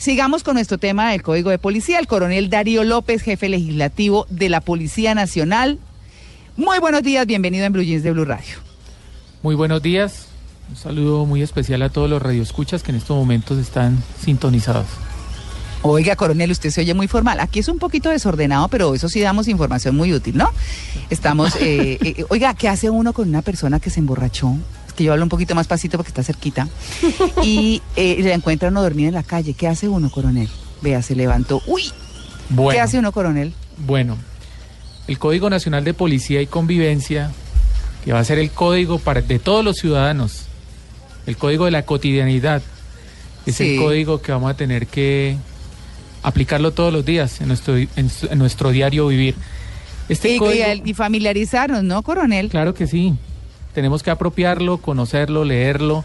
Sigamos con nuestro tema del Código de Policía. El coronel Darío López, jefe legislativo de la Policía Nacional. Muy buenos días, bienvenido en Blue Jeans de Blue Radio. Muy buenos días. Un saludo muy especial a todos los radioescuchas que en estos momentos están sintonizados. Oiga, coronel, usted se oye muy formal. Aquí es un poquito desordenado, pero eso sí damos información muy útil, ¿no? Estamos, eh, eh, oiga, ¿qué hace uno con una persona que se emborrachó? Es que yo hablo un poquito más pasito porque está cerquita. Y eh, le encuentra uno dormido en la calle. ¿Qué hace uno, coronel? Vea, se levantó. ¡Uy! Bueno, ¿Qué hace uno, coronel? bueno, el Código Nacional de Policía y Convivencia, que va a ser el código para, de todos los ciudadanos, el código de la cotidianidad, es Sí. el código que vamos a tener que aplicarlo todos los días en nuestro, en, en nuestro diario vivir. Este Y, código- y- y familiarizarnos, ¿no, coronel? Claro que sí. Tenemos que apropiarlo, conocerlo, leerlo,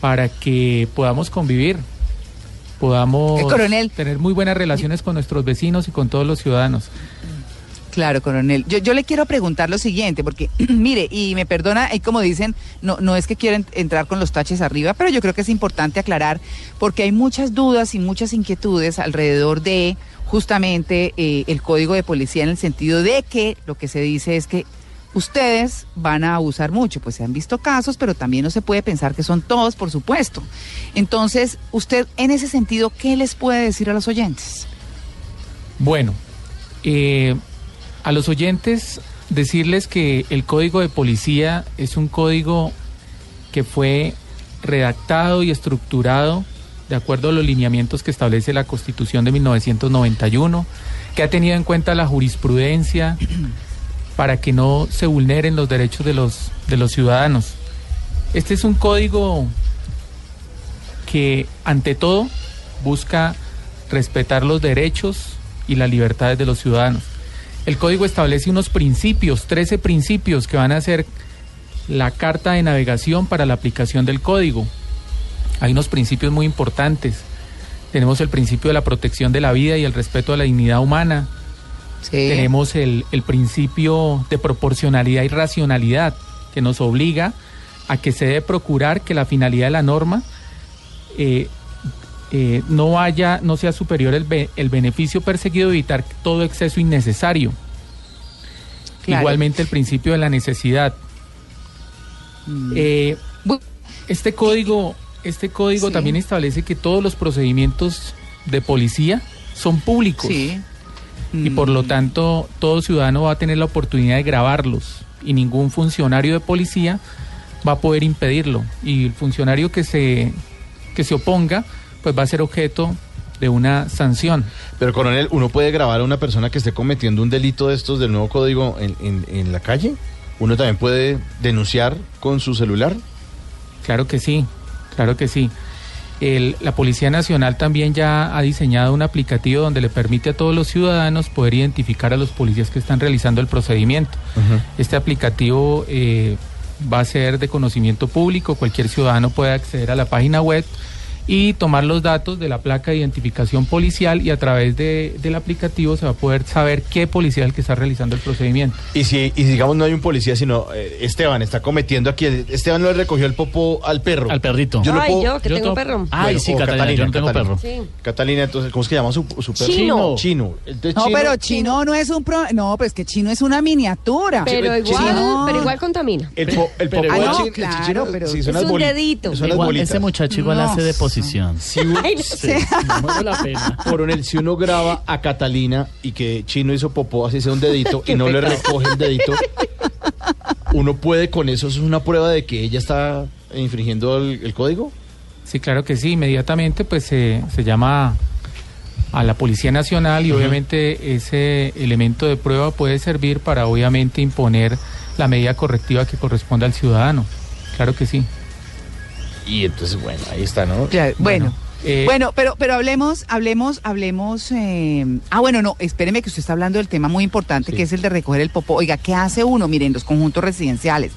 para que podamos convivir, podamos Eh, coronel. tener muy buenas relaciones con nuestros vecinos y con todos los ciudadanos. Claro, coronel. Yo, yo le quiero preguntar lo siguiente, porque, mire, y me perdona, y como dicen, no, no es que quieran entrar con los taches arriba, pero yo creo que es importante aclarar, porque hay muchas dudas y muchas inquietudes alrededor de justamente eh, el código de policía en el sentido de que lo que se dice es que ustedes van a abusar mucho, pues se han visto casos, pero también no se puede pensar que son todos, por supuesto. Entonces, usted, en ese sentido, ¿qué les puede decir a los oyentes? Bueno, eh, a los oyentes decirles que el código de policía es un código que fue redactado y estructurado de acuerdo a los lineamientos que establece la Constitución de 1991, que ha tenido en cuenta la jurisprudencia para que no se vulneren los derechos de los, de los ciudadanos. Este es un código que ante todo busca respetar los derechos y las libertades de los ciudadanos. El código establece unos principios, 13 principios que van a ser la carta de navegación para la aplicación del código. Hay unos principios muy importantes. Tenemos el principio de la protección de la vida y el respeto a la dignidad humana. Tenemos el, el principio de proporcionalidad y racionalidad que nos obliga a que se debe procurar que la finalidad de la norma eh, eh, no vaya, no sea superior el, be- el beneficio perseguido, evitar todo exceso innecesario. Claro. Igualmente el principio de la necesidad. Eh, Bu- este código, este código Sí. también establece que todos los procedimientos de policía son públicos Sí. Y por lo Mm. tanto todo ciudadano va a tener la oportunidad de grabarlos y ningún funcionario de policía va a poder impedirlo y el funcionario que se que se oponga pues va a ser objeto de una sanción. Pero, coronel, ¿uno puede grabar a una persona que esté cometiendo un delito de estos del nuevo código en, en- en la calle? ¿Uno también puede denunciar con su celular? Claro que sí, claro que sí. El- la Policía Nacional también ya ha diseñado un aplicativo donde le permite a todos los ciudadanos poder identificar a los policías que están realizando el procedimiento. Este aplicativo eh, va a ser de conocimiento público, cualquier ciudadano puede acceder a la página web y tomar los datos de la placa de identificación policial y a través de- del aplicativo se va a poder saber qué policía es el que está realizando el procedimiento. Y si, y si, digamos, no hay un policía, sino eh, Esteban está cometiendo aquí. Esteban no le recogió el popo al perro. Al perrito. Yo no Ay, puedo- yo que yo tengo perro. Ay, Bueno, sí, Catalina, yo no tengo Catalina. perro. Sí. Catalina, entonces, ¿cómo es que llama su, su perro? Chino. Chino. Entonces, No, Chino- pero chino no es un pro... No, pues que chino es una miniatura. Pero igual, chino. pero igual contamina. El, po, el Pero popo de Ah, no, chino- claro, chino- pero- son Es un boli- dedito. Igual, ese muchacho igual No. hace de Si un- Ay, no. Sí, no vale la pena. Coronel, si uno graba a Catalina y que Chino hizo popó, así sea un dedito, y no le recoge el dedito, uno puede con eso, eso es una prueba de que ella está infringiendo el, el código. Sí, claro que sí. Inmediatamente pues se, se llama a la Policía Nacional y obviamente ese elemento de prueba puede servir para obviamente imponer la medida correctiva que corresponde al ciudadano. Claro que sí. Y entonces, bueno, ahí está, ¿no? Claro, bueno, Eh, Bueno, pero, pero hablemos, hablemos, hablemos. eh, ah, bueno, no, espéreme que usted está hablando del tema muy importante, que es el de recoger el popó. Oiga, ¿qué hace uno? Miren, los conjuntos residenciales.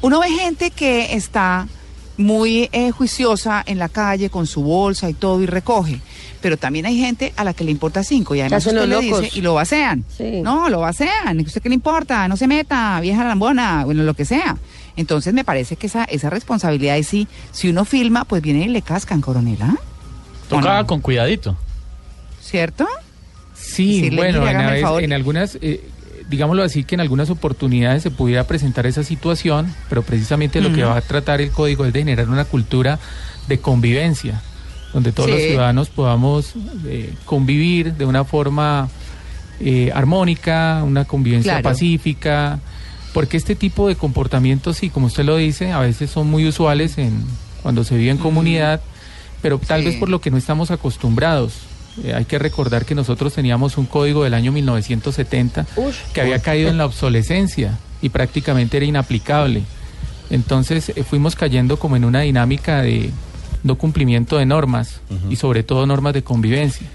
Uno ve gente que está muy eh, juiciosa en la calle con su bolsa y todo y recoge. Pero también hay gente a la que le importa cinco y además usted le dice y lo vacían. Sí. No, lo vacían. ¿Usted qué le importa? No se meta, vieja lambona, bueno, lo que sea. Entonces me parece que esa, esa responsabilidad es sí, si uno filma, pues viene y le cascan, coronel, ¿ah? ¿O Toca no? con cuidadito. ¿Cierto? Sí, bueno, en, vez- en algunas, eh, digámoslo así, que en algunas oportunidades se pudiera presentar esa situación, pero precisamente lo que va a tratar el código es de generar una cultura de convivencia, donde todos los ciudadanos podamos eh, convivir de una forma eh, armónica, una convivencia Claro. pacífica, porque este tipo de comportamientos, sí, como usted lo dice, a veces son muy usuales en cuando se vive en comunidad, pero tal Sí. vez por lo que no estamos acostumbrados. Eh, hay que recordar que nosotros teníamos un código del año 1970 Ush. que había caído en la obsolescencia y prácticamente era inaplicable. Entonces eh, fuimos cayendo como en una dinámica de no cumplimiento de normas y sobre todo normas de convivencia.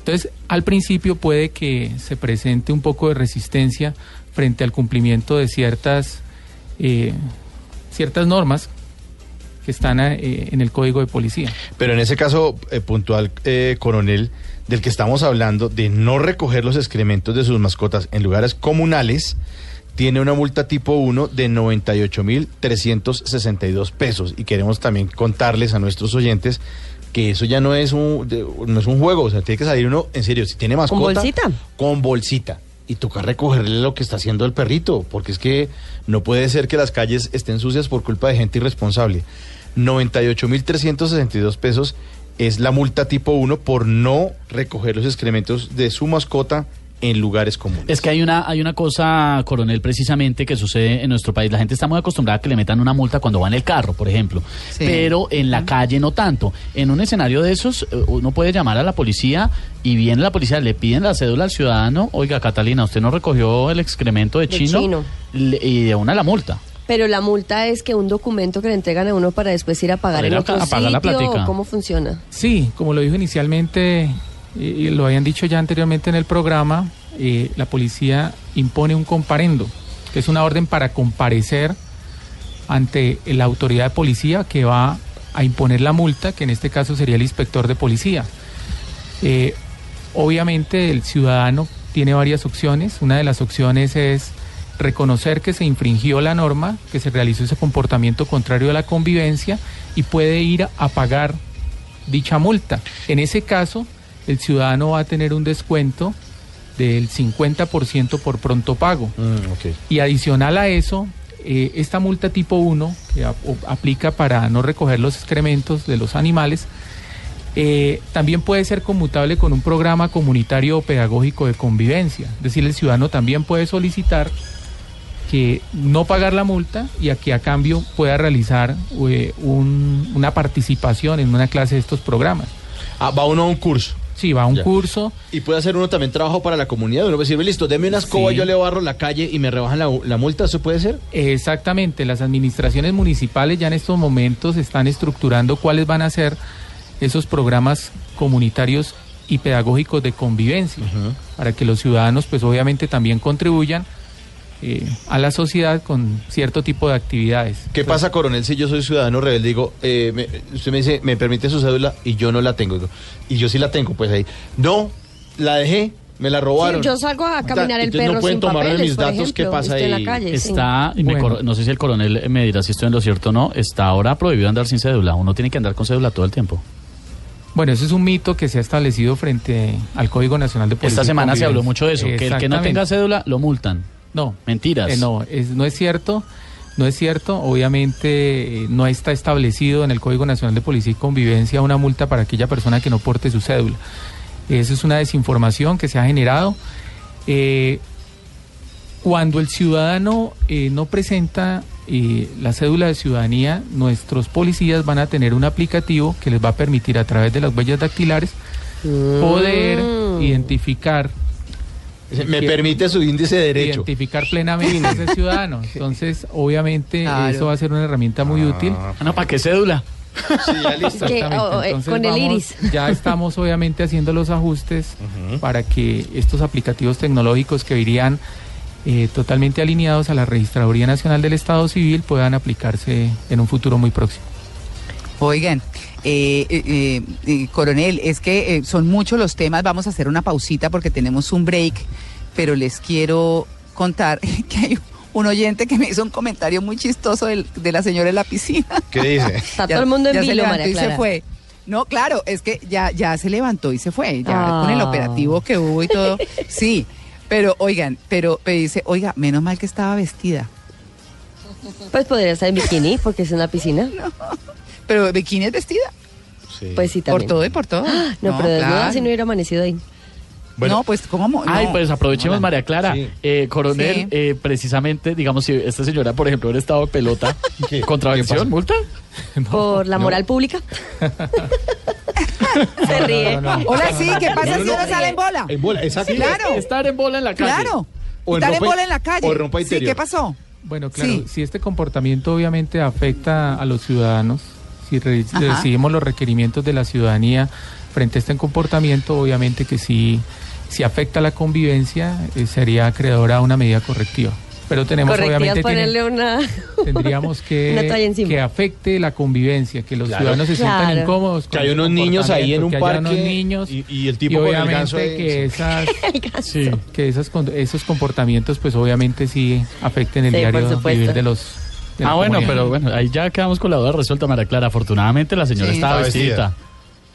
Entonces, al principio puede que se presente un poco de resistencia frente al cumplimiento de ciertas, eh, ciertas normas que están eh, en el código de policía. Pero en ese caso eh, puntual, eh, coronel, del que estamos hablando, de no recoger los excrementos de sus mascotas en lugares comunales, tiene una multa tipo 1 de 98.362 pesos. Y queremos también contarles a nuestros oyentes que eso ya no es un, de- no es un juego, o sea, tiene que salir uno, en serio, si tiene mascota... bolsita? Con bolsita. Y toca recogerle lo que está haciendo el perrito, porque es que no puede ser que las calles estén sucias por culpa de gente irresponsable. 98.362 pesos es la multa tipo 1 por no recoger los excrementos de su mascota en lugares comunes. Es que hay una, hay una cosa, coronel, precisamente que sucede en nuestro país. La gente está muy acostumbrada a que le metan una multa cuando va en el carro, por ejemplo. Sí. Pero en la calle no tanto. En un escenario de esos, eh, uno puede llamar a la policía y viene la policía, le piden la cédula al ciudadano. Oiga, Catalina, usted no recogió el excremento de De chino, chino. Le- y de una la multa. Pero la multa es que un documento que le entregan a uno para después ir a pagar Para en ir a otro a pagar la sitio, plática. ¿o ¿cómo funciona? Sí, como lo dijo inicialmente lo habían dicho ya anteriormente en el programa, eh, la policía impone un comparendo, que es una orden para comparecer ante la autoridad de policía que va a imponer la multa, que en este caso sería el inspector de policía. Eh, obviamente el ciudadano tiene varias opciones. Una de las opciones es reconocer que se infringió la norma, que se realizó ese comportamiento contrario a la convivencia y puede ir a pagar dicha multa. En ese caso, el ciudadano va a tener un descuento del 50% por pronto pago. Mm. Y adicional a eso, eh, esta multa tipo 1, que aplica para no recoger los excrementos de los animales, eh, también puede ser conmutable con un programa comunitario o pedagógico de convivencia. Es decir, el ciudadano también puede solicitar que no pagar la multa y a que a cambio pueda realizar eh, un- una participación en una clase de estos programas. Ah, va uno a un curso. Sí, va a un Ya. curso. Y puede hacer uno también trabajo para la comunidad. Uno puede decir, listo, deme una escoba, Sí. yo le barro la calle y me rebajan la, la multa. ¿Eso puede ser? Exactamente, las administraciones municipales ya en estos momentos están estructurando cuáles van a ser esos programas comunitarios y pedagógicos de convivencia, para que los ciudadanos pues obviamente también contribuyan eh, a la sociedad con cierto tipo de actividades. ¿Qué pasa, coronel, si yo soy ciudadano rebelde? Digo, eh, me- usted me dice, me permite su cédula y yo no la tengo. Digo, y yo sí la tengo, pues ahí. No, la dejé, me la robaron. Sí, yo salgo a caminar el Entonces perro no pueden sin papeles, mis por datos, ejemplo, ¿qué pasa en ahí? la calle. Está, Bueno. no sé si el coronel me dirá si estoy en lo cierto o no, está ahora prohibido andar sin cédula. Uno tiene que andar con cédula todo el tiempo. Bueno, eso es un mito que se ha establecido frente al Código Nacional de Policía. Esta semana se habló mucho de eso, que el que no tenga cédula lo multan. No. Mentiras. Eh, no, es, no es cierto. No es cierto. Obviamente eh, no está establecido en el Código Nacional de Policía y Convivencia una multa para aquella persona que no porte su cédula. Esa es una desinformación que se ha generado. Eh, cuando el ciudadano eh, no presenta eh, la cédula de ciudadanía, nuestros policías van a tener un aplicativo que les va a permitir a través de las huellas dactilares poder Mm. identificar Me permite su índice de derecho. identificar plenamente a ese ciudadano. Entonces, obviamente, Claro. eso va a ser una herramienta muy útil. Ah, no, ¿para qué cédula? Sí, ya listo. Que, oh, eh, Entonces con el iris. Ya estamos obviamente haciendo los ajustes para que estos aplicativos tecnológicos que irían eh, totalmente alineados a la Registraduría Nacional del Estado Civil puedan aplicarse en un futuro muy próximo. Oigan, eh, eh, eh, eh, coronel, es que eh, son muchos los temas. Vamos a hacer una pausita porque tenemos un break, pero les quiero contar que hay un oyente que me hizo un comentario muy chistoso del- de la señora en la piscina. ¿Qué dice? Está todo el mundo en vilo, María y se Clara. fue. No, claro, es que ya, ya se levantó y se fue, ya con el Ah. operativo que hubo y todo. Sí, pero oigan, pero me dice, oiga, menos mal que estaba vestida. Pues podría estar en bikini porque es una piscina. Pero bikini es vestida, Sí. Pues sí, por también. todo y por todo. No, pero desnuda claro. si no hubiera amanecido ahí. Bueno. no, pues ¿cómo? Ay, No. pues aprovechemos, Hola. María Clara. Sí. Eh, coronel, Sí. eh, precisamente, digamos, si esta señora, por ejemplo, hubiera estado de pelota, ¿Qué? ¿Qué ¿contravención, pasa? multa? Por la moral pública. Se ríe. Hola, sí, ¿qué pasa si uno sale en bola? En bola, exacto. Claro. Estar en bola en la calle. Claro. O en Estar en bola en la calle. o en ropa sí, interior. ¿qué pasó? Bueno, claro, Sí. si este comportamiento obviamente afecta a los ciudadanos, si re- Ajá. recibimos los requerimientos de la ciudadanía frente a este comportamiento, obviamente que sí, si afecta la convivencia, eh, sería acreedora a una medida correctiva. Pero tenemos obviamente tiene- ponerle una... tendríamos que, que afecte la convivencia, que los Claro. ciudadanos se sientan Claro. incómodos. con Que hay unos niños ahí en un parque unos niños y- y el tipo con el obviamente que esas Sí. que esas con- esos comportamientos pues obviamente sí afecten el Sí, diario vivir de los Ah, bueno, comunidad. pero bueno, ahí ya quedamos con la duda resuelta, María Clara. Afortunadamente la señora Sí. estaba vestida. vestida.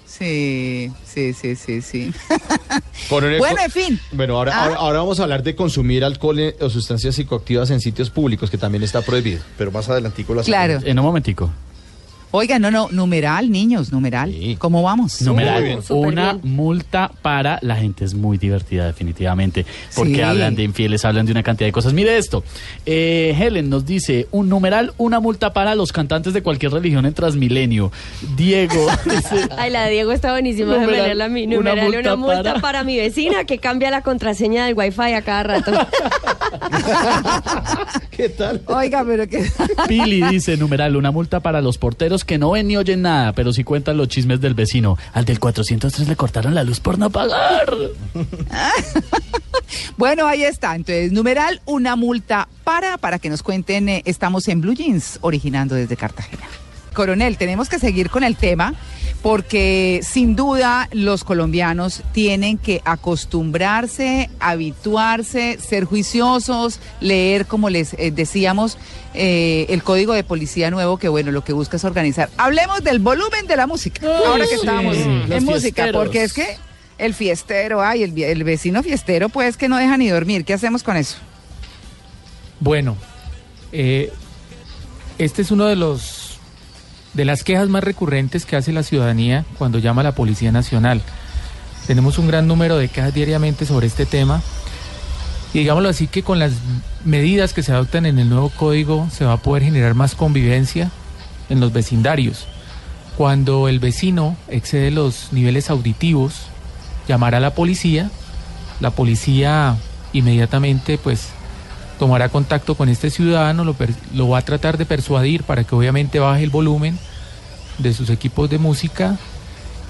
Sí, sí, sí, sí, sí. Coronel, bueno, en fin. Bueno, ahora, Ah. ahora, ahora vamos a hablar de consumir alcohol o sustancias psicoactivas en sitios públicos, que también está prohibido. Pero más adelantico lo hacemos. Claro. En un momentico. Oiga, no, no, numeral, niños, numeral. Sí. ¿Cómo vamos? Numeral, una bien. multa para la gente es muy divertida definitivamente, porque Sí. hablan de infieles, hablan de una cantidad de cosas. Mire esto, eh, Helen nos dice, un numeral, una multa para los cantantes de cualquier religión en Transmilenio. Diego dice, Ay, la de Diego está buenísima. Numeral, a mí. una Numeral, multa una multa para- para... mi vecina que cambia la contraseña del wifi a cada rato. ¿Qué tal? Oiga, pero que... Pili dice, numeral, una multa para los porteros que no ven ni oyen nada, pero sí cuentan los chismes del vecino. Al del 403 le cortaron la luz por no pagar. Bueno, ahí está. Entonces, numeral, una multa para, para que nos cuenten, eh, estamos en Blue Jeans, originando desde Cartagena. Coronel, tenemos que seguir con el tema porque sin duda los colombianos tienen que acostumbrarse, habituarse, ser juiciosos, leer, como les eh, decíamos, eh, el código de policía nuevo que, bueno, lo que busca es organizar. Hablemos del volumen de la música, ahora que sí, estamos los en música, fiesteros. porque es que el fiestero, ay, el vecino fiestero, pues que no deja ni dormir. ¿Qué hacemos con eso? Bueno, eh, este es uno de los de las quejas más recurrentes que hace la ciudadanía cuando llama a la Policía Nacional. Tenemos un gran número de quejas diariamente sobre este tema. Y digámoslo así que con las medidas que se adoptan en el nuevo código se va a poder generar más convivencia en los vecindarios. Cuando el vecino excede los niveles auditivos, llamará a la policía, la policía inmediatamente pues tomará contacto con este ciudadano, lo, va a tratar de persuadir para que obviamente baje el volumen de sus equipos de música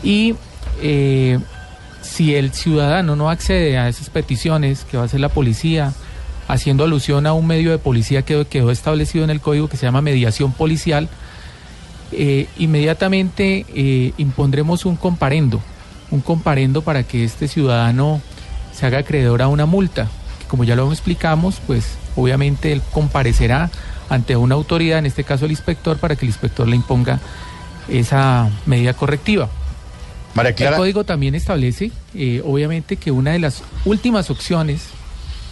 y eh, si el ciudadano no accede a esas peticiones que va a hacer la policía, haciendo alusión a un medio de policía que quedó establecido en el código que se llama mediación policial, eh, inmediatamente eh, impondremos un comparendo, un comparendo para que este ciudadano se haga acreedor a una multa, como ya lo explicamos, pues obviamente él comparecerá ante una autoridad, en este caso el inspector, para que el inspector le imponga esa medida correctiva. María El código también establece, eh, obviamente, que una de las últimas opciones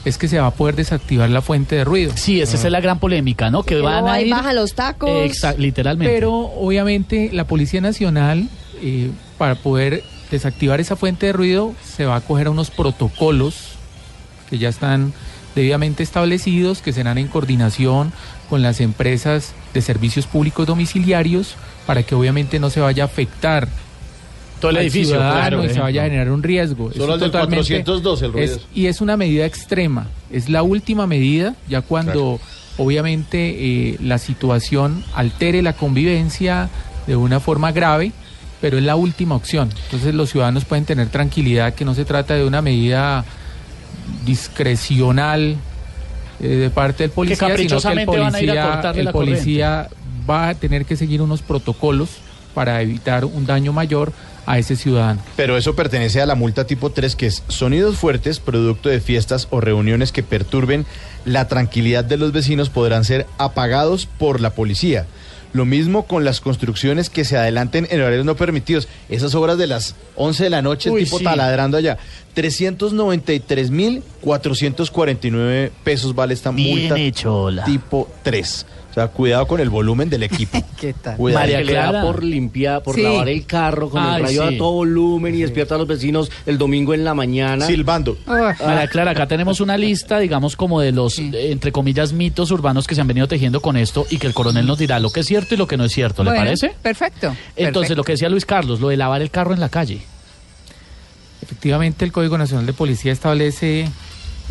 es que se va a poder desactivar la fuente de ruido. Sí, esa es la gran polémica, ¿no? Que van no a ahí ir... bajan los tacos. Exa- literalmente. Pero obviamente la Policía Nacional, eh, para poder desactivar esa fuente de ruido, se va a coger a unos protocolos que ya están debidamente establecidos, que serán en coordinación con las empresas de servicios públicos domiciliarios, para que obviamente no se vaya a afectar todo el edificio, claro. y se vaya a generar un riesgo. Solo Eso al del totalmente 412 el ruido. es- y es una medida extrema, es la última medida, ya cuando obviamente eh, la situación altere la convivencia, de una forma grave, pero es la última opción. Entonces los ciudadanos pueden tener tranquilidad que no se trata de una medida discrecional eh, de parte del policía, sino que el caprichosamente van a ir a policía, el la policía va a tener que seguir unos protocolos para evitar un daño mayor a ese ciudadano. Pero eso pertenece a la multa tipo 3, que es sonidos fuertes, producto de fiestas o reuniones que perturben la tranquilidad de los vecinos, podrán ser apagados por la policía. Lo mismo con las construcciones que se adelanten en horarios no permitidos. Esas obras de las 11 de la noche, Uy, tipo sí. taladrando allá. 393.449 pesos vale esta Bien multa hecho, la. tipo 3. O sea, cuidado con el volumen del equipo. ¿Qué tal? Cuidado. María que le da Clara. por limpiar, por Sí. lavar el carro con Ay, el rayo sí. a todo volumen y despierta a los vecinos el domingo en la mañana. Silbando. María Clara, acá tenemos una lista, digamos, como de los, Sí. eh, entre comillas, mitos urbanos que se han venido tejiendo con esto y que el coronel nos dirá lo que es cierto y lo que no es cierto, ¿le Bueno, parece? Perfecto. Entonces, perfecto. lo que decía Luis Carlos, lo de lavar el carro en la calle. Efectivamente, el Código Nacional de Policía establece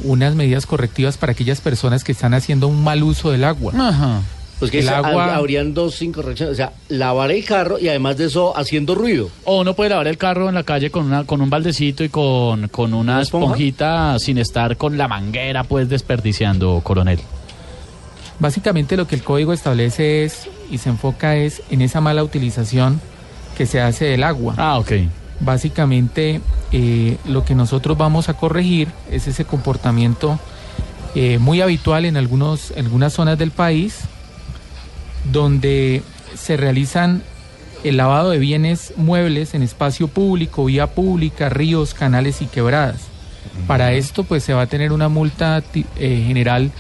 unas medidas correctivas para aquellas personas que están haciendo un mal uso del agua. Ajá. Pues que El agua- habrían dos incorrecciones. O sea, lavar el carro y además de eso haciendo ruido. O uno puede lavar el carro en la calle con una con un baldecito y con, con una esponjita sin estar con la manguera pues desperdiciando, coronel. Básicamente lo que el código establece es y se enfoca es en esa mala utilización que se hace del agua. Ah, ok. Básicamente eh, lo que nosotros vamos a corregir es ese comportamiento eh, muy habitual en algunos, algunas zonas del país donde se realizan el lavado de bienes muebles en espacio público, vía pública, ríos, canales y quebradas. Para esto pues se va a tener una multa eh, general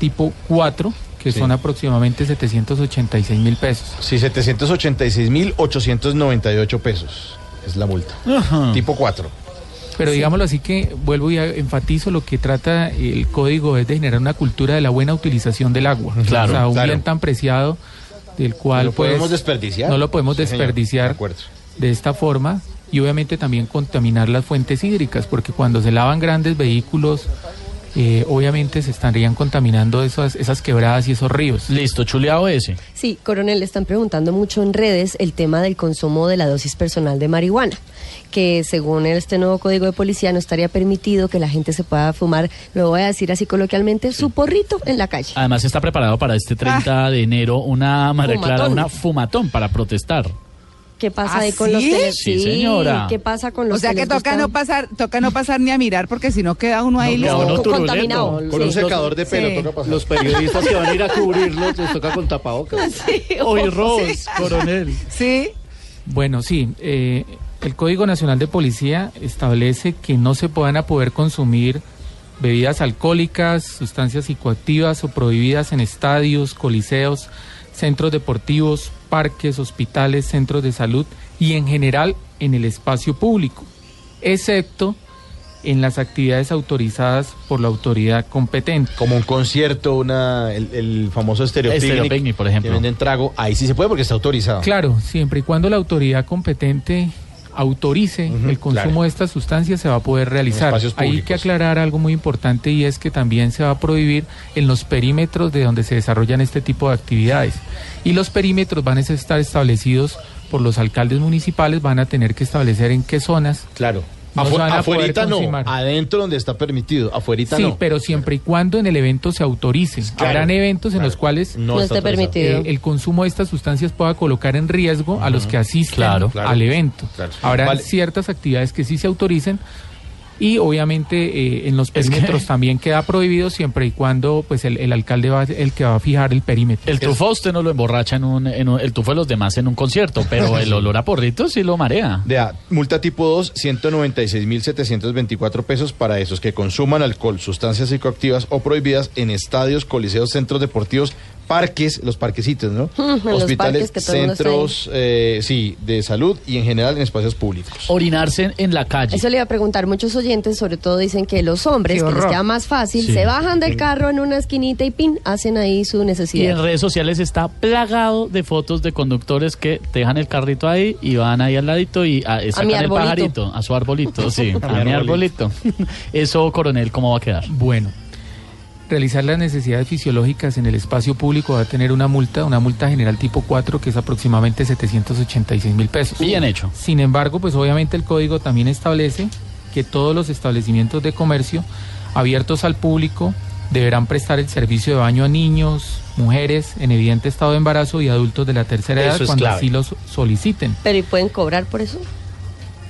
tipo 4 que Sí. son aproximadamente 786 mil pesos. Sí, 786.898 pesos es la multa. Ajá. Tipo 4. Pero digámoslo así que vuelvo y enfatizo lo que trata el código es de generar una cultura de la buena utilización del agua. Claro, o sea, un claro. bien tan preciado del cual No lo pues, podemos desperdiciar. No lo podemos Sí, desperdiciar de esta forma y obviamente también contaminar las fuentes hídricas porque cuando se lavan grandes vehículos eh, obviamente se estarían contaminando esas, esas quebradas y esos ríos. Listo, chuleado ese. Sí, coronel, le están preguntando mucho en redes el tema del consumo de la dosis personal de marihuana, que según este nuevo código de policía no estaría permitido que la gente se pueda fumar, lo voy a decir así coloquialmente, su porrito en la calle. Además está preparado para este 30 de enero una una fumatón para protestar. ¿Qué pasa ¿Ah, ahí con sí? los tele- Sí, señora. ¿Qué pasa con los O sea que toca no pasar, toca no pasar ni a mirar porque si no queda uno ahí No, contaminado. Con un secador de pelo Sí. toca pasar. Los periodistas que van a ir a cubrirlos les toca con tapabocas. Hoy Ros, coronel. Sí. Bueno, sí, eh, el Código Nacional de Policía establece que no se puedan a poder consumir bebidas alcohólicas, sustancias psicoactivas o prohibidas en estadios, coliseos, centros deportivos, parques, hospitales, centros de salud y en general en el espacio público, excepto en las actividades autorizadas por la autoridad competente. Como un concierto, una, el, el famoso Stereo Stereo Picnic, Picnic, por ejemplo. Que venden trago. Ahí sí se puede porque está autorizado. Claro, siempre y cuando la autoridad competente autorice el consumo claro. de estas sustancias se va a poder realizar. Hay que aclarar algo muy importante y es que también se va a prohibir en los perímetros de donde se desarrollan este tipo de actividades. Y los perímetros van a estar establecidos por los alcaldes municipales, van a tener que establecer en qué zonas. Claro. No Afu- afuerita no, adentro donde está permitido, afuerita sí, no. pero siempre y cuando en el evento se autorice. Claro, Habrán eventos en los cuales No está esté permitido. eh, el consumo de estas sustancias pueda colocar en riesgo a los que asisten Claro, claro. al evento. Claro. Habrá Vale. ciertas actividades que sí se autoricen y obviamente eh, en los Es que- perímetros también queda prohibido siempre y cuando pues el, el alcalde va el que va a fijar el perímetro. El tufo a usted no lo emborracha en un, en un- el tufo de los demás en un concierto, pero el olor a porrito sí lo marea. De A, multa tipo 2, 196.724 pesos para esos que consuman alcohol, sustancias psicoactivas o prohibidas en estadios, coliseos, centros deportivos, parques, los parquecitos, ¿no? Hospitales, centros, eh, sí, de salud y en general en espacios públicos. Orinarse en la calle. Eso le iba a preguntar, muchos oyentes sobre todo dicen que los hombres, que les queda más fácil, Sí. se bajan del carro en una esquinita y pin, hacen ahí su Y en necesidad. redes sociales está plagado de fotos de conductores que dejan el carrito ahí y van ahí al ladito y a, sacan mi el arbolito. pajarito, a su arbolito, sí, a, mi mi arbolito. Eso, coronel, ¿cómo va a quedar? Bueno, realizar las necesidades fisiológicas en el espacio público va a tener una multa, una multa general tipo 4 que es aproximadamente 786 mil pesos. Bien hecho. Sin embargo, pues obviamente el código también establece que todos los establecimientos de comercio abiertos al público deberán prestar el servicio de baño a niños, mujeres en evidente estado de embarazo y adultos de la tercera edad cuando clave. así los soliciten. Pero ¿y pueden cobrar por eso?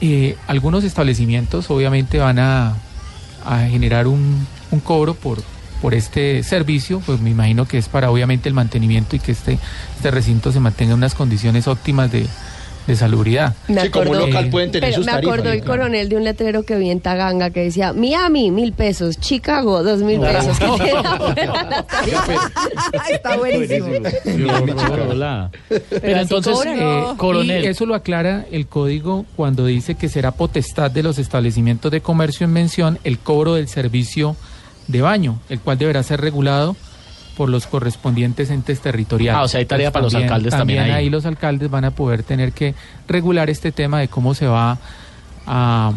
Eh, algunos establecimientos obviamente van a, a generar un, un cobro por, por este servicio, pues me imagino que es para obviamente el mantenimiento y que este, este recinto se mantenga en unas condiciones óptimas de, de salubridad. Me Sí, como acordó- local pueden tener Pero sus me tarifas. acordó el coronel de un letrero que vi en Taganga que decía Miami, mil pesos, Chicago, dos mil pesos. Está buenísimo. Hola. Pero así entonces, eh, coronel, Y eso lo aclara el código cuando dice que será potestad de los establecimientos de comercio en mención el cobro del servicio de baño, el cual deberá ser regulado por los correspondientes entes territoriales. Ah, o sea, hay tarea para los alcaldes también ahí. ahí los alcaldes van a poder tener que regular este tema de cómo se va a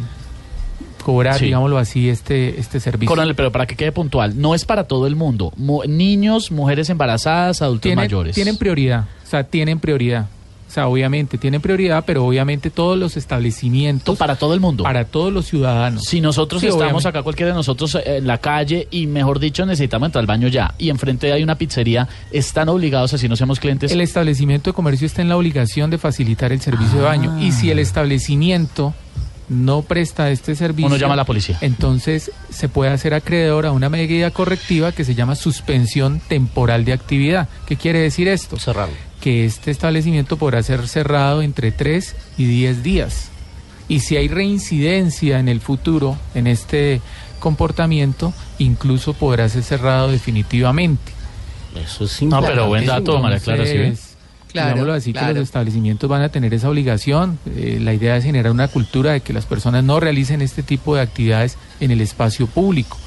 cobrar, Sí. digámoslo así, este, este servicio. coronel, pero para que quede puntual, no es para todo el mundo. Mu- niños, mujeres embarazadas, adultos tienen, mayores. tienen prioridad, o sea, tienen prioridad. O sea, obviamente tienen prioridad, pero obviamente todos los establecimientos para todo el mundo. para todos los ciudadanos. Si nosotros Sí, estamos obviamente. acá, cualquiera de nosotros eh, en la calle y, mejor dicho, necesitamos entrar al baño ya, y enfrente hay una pizzería, ¿están obligados, así no seamos clientes? El establecimiento de comercio está en la obligación de facilitar el servicio de baño. Y si el establecimiento no presta este servicio, Uno llama a la policía. Entonces se puede hacer acreedor a una medida correctiva que se llama suspensión temporal de actividad. ¿Qué quiere decir esto? Cerrarlo. Que este establecimiento podrá ser cerrado entre 3 y 10 días. Y si hay reincidencia en el futuro en este comportamiento, incluso podrá ser cerrado definitivamente. Eso es No, pero buen dato, María Clara, sí. ¿ve? Entonces, Claro, digámoslo así, que los establecimientos van a tener esa obligación. Eh, la idea es generar una cultura de que las personas no realicen este tipo de actividades en el espacio público.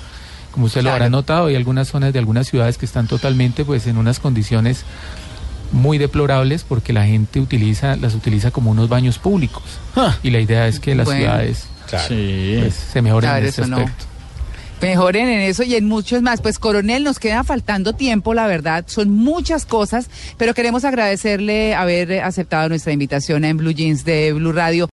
Como usted lo habrá notado, hay algunas zonas de algunas ciudades que están totalmente pues en unas condiciones muy deplorables porque la gente utiliza las utiliza como unos baños públicos. Ah. Y la idea es que las Bueno. ciudades pues, se mejoren Claro, en este eso no. aspecto. Mejoren en eso y en muchos más. Pues coronel, nos queda faltando tiempo, la verdad. Son muchas cosas, pero queremos agradecerle haber aceptado nuestra invitación en Blue Jeans de Blue Radio.